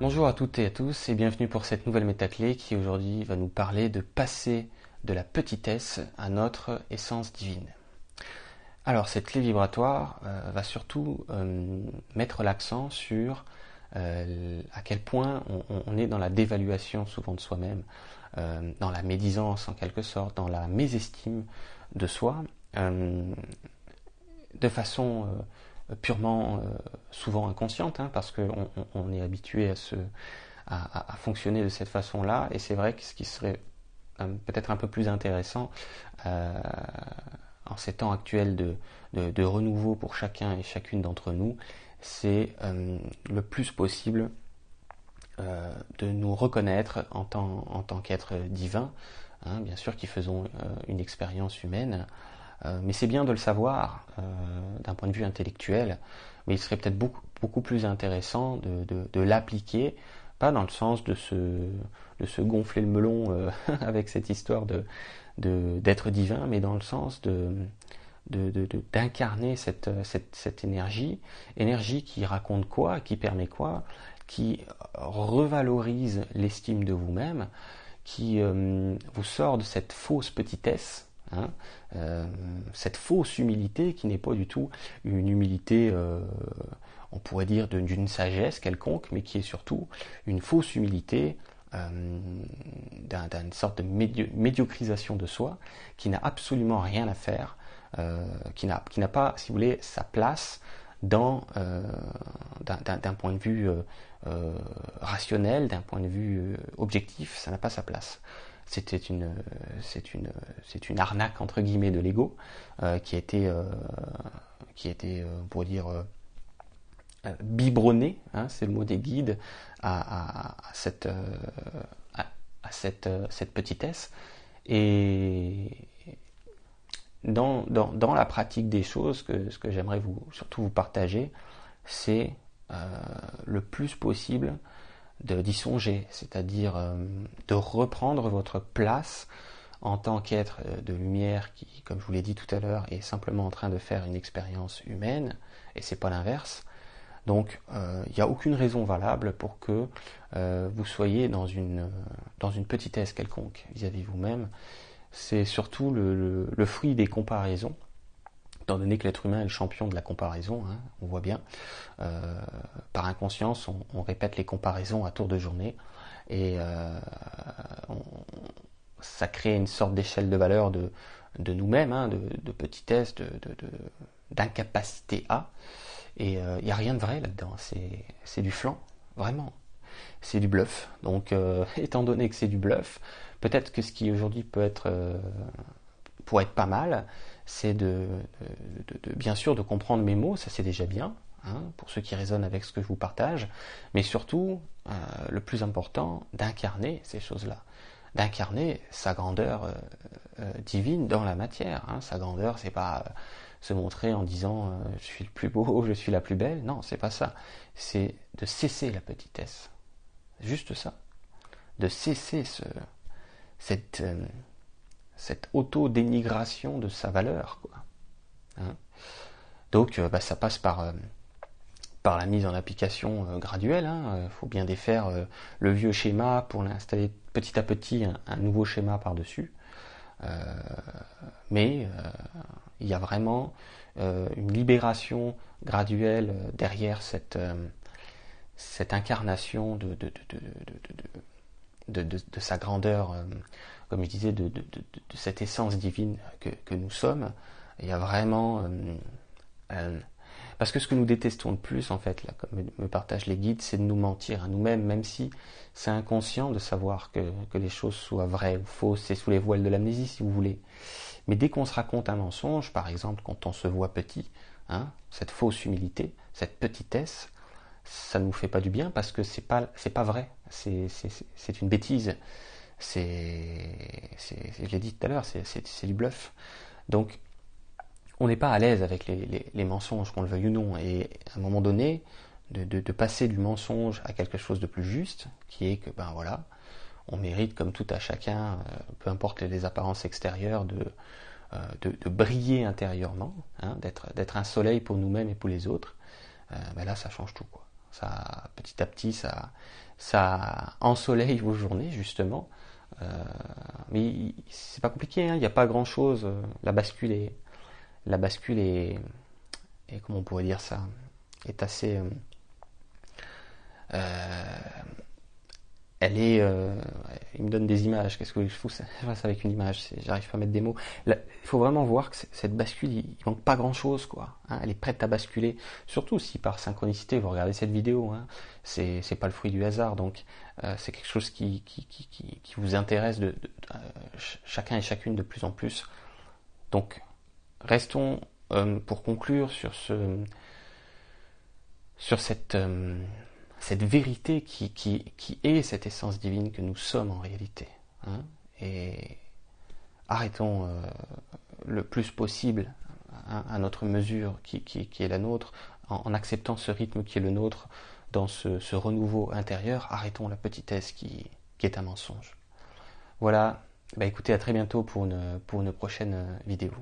Bonjour à toutes et à tous et bienvenue pour cette nouvelle métaclé qui aujourd'hui va nous parler de passer de la petitesse à notre essence divine. Alors cette clé vibratoire euh, va surtout euh, mettre l'accent sur euh, à quel point on, est dans la dévaluation souvent de soi-même, dans la médisance en quelque sorte, dans la mésestime de soi, de façon purement souvent inconsciente, hein, parce qu'on on est habitué à, se, à, fonctionner de cette façon-là, et c'est vrai que ce qui serait peut-être un peu plus intéressant en ces temps actuels de, renouveau pour chacun et chacune d'entre nous, c'est euh, le plus possible euh, de nous reconnaître en tant, en tant qu'être divin, hein, bien sûr qui faisons euh, une expérience humaine, mais c'est bien de le savoir d'un point de vue intellectuel, mais il serait peut-être beaucoup, beaucoup plus intéressant de, de, l'appliquer, pas dans le sens de se, de se gonfler le melon avec cette histoire de, d'être divin, mais dans le sens de, d'incarner cette, cette, cette, énergie, énergie qui raconte quoi, qui permet quoi, qui revalorise l'estime de vous-même, qui euh, vous sort de cette fausse petitesse, hein, euh, cette fausse humilité qui n'est pas du tout une humilité, euh, on pourrait dire, d'une sagesse quelconque, mais qui est surtout une fausse humilité euh, d'une sorte de médiocrisation de soi qui n'a absolument rien à faire, qui n'a pas, si vous voulez, sa place euh, d'un point de vue rationnel, d'un point de vue objectif, ça n'a pas sa place. C'était une, c'est une, arnaque entre guillemets de l'ego qui été, qui pour dire euh, biberonné, hein, c'est le mot des guides, à, cette, euh, euh, cette, petitesse. Et dans, la pratique des choses, que, ce que j'aimerais vous, surtout vous partager, c'est le plus possible d'y songer, c'est-à-dire de reprendre votre place en tant qu'être de lumière qui, comme je vous l'ai dit tout à l'heure, est simplement en train de faire une expérience humaine, et c'est pas l'inverse, donc il euh, n'y a aucune raison valable pour que euh, vous soyez dans une, dans une petitesse quelconque vis-à-vis vous-même. C'est surtout le, fruit des comparaisons, étant donné que l'être humain est le champion de la comparaison, hein, on voit bien. Euh, par inconscience, on, répète les comparaisons à tour de journée et ça crée une sorte d'échelle de valeur de, nous-mêmes, hein, de, petitesse, d'incapacité à. Et il euh, n'y a rien de vrai là-dedans, c'est du flanc, vraiment. C'est du bluff. Donc, euh, étant donné que c'est du bluff, peut-être que ce qui aujourd'hui peut être, euh, pour être pas mal, c'est de, bien sûr de comprendre mes mots, ça c'est déjà bien, hein, pour ceux qui résonnent avec ce que je vous partage, mais surtout, le plus important, d'incarner ces choses-là, d'incarner sa grandeur divine dans la matière. Hein. Sa grandeur, c'est pas se montrer en disant euh, je suis le plus beau, je suis la plus belle. Non, c'est pas ça. C'est de cesser la petitesse. Juste ça. De cesser ce, cette, euh, cette auto-dénigration de sa valeur. Quoi. Hein. Donc euh, bah, ça passe par, par la mise en application graduelle. Il hein. faut bien défaire le vieux schéma pour l'installer petit à petit un nouveau schéma par-dessus. mais il y a vraiment euh, une libération graduelle euh, derrière cette, euh, cette incarnation de, sa grandeur, comme je disais, de, cette essence divine que, que, nous sommes. Il y a vraiment... parce que ce que nous détestons le plus, en fait, là, comme me partagent les guides, c'est de nous mentir à nous-mêmes, même si c'est inconscient de savoir que, que les choses soient vraies ou fausses, c'est sous les voiles de l'amnésie, si vous voulez. Mais dès qu'on se raconte un mensonge, par exemple quand on se voit petit, hein, cette fausse humilité, cette petitesse, ça ne nous fait pas du bien parce que c'est pas c'est pas vrai, c'est une bêtise, c'est je l'ai dit tout à l'heure, c'est du bluff. Donc on n'est pas à l'aise avec les, mensonges, qu'on le veuille ou non, et à un moment donné, de, de, passer du mensonge à quelque chose de plus juste, qui est que ben voilà, on mérite comme tout à chacun, euh, peu importe les apparences extérieures, de, euh, de, briller intérieurement, hein, d'être un soleil pour nous-mêmes et pour les autres, euh, ben là ça change tout. Quoi. Petit à petit, ça, ensoleille vos journées, justement. Euh, mais c'est pas compliqué, hein, il n'y a pas grand chose. La bascule est, la bascule est, et comment on pourrait dire ça, est assez, euh, euh, elle est, il me donne des images. Qu'est-ce que je fous ça? Avec une image J'arrive pas à mettre des mots. il faut vraiment voir que cette bascule, il, manque pas grand chose, quoi. Hein. elle est prête à basculer. Surtout si par synchronicité vous regardez cette vidéo, hein, c'est pas le fruit du hasard. Donc c'est quelque chose qui, vous intéresse de, chacun et chacune de plus en plus. Donc restons euh, pour conclure sur ce sur cette euh, cette vérité qui, est cette essence divine que nous sommes en réalité. Hein, et arrêtons euh, le plus possible hein, à notre mesure qui, est la nôtre, en, acceptant ce rythme qui est le nôtre dans ce, renouveau intérieur, arrêtons la petitesse qui, est un mensonge. Voilà, bah écoutez, à très bientôt pour une, pour une prochaine vidéo.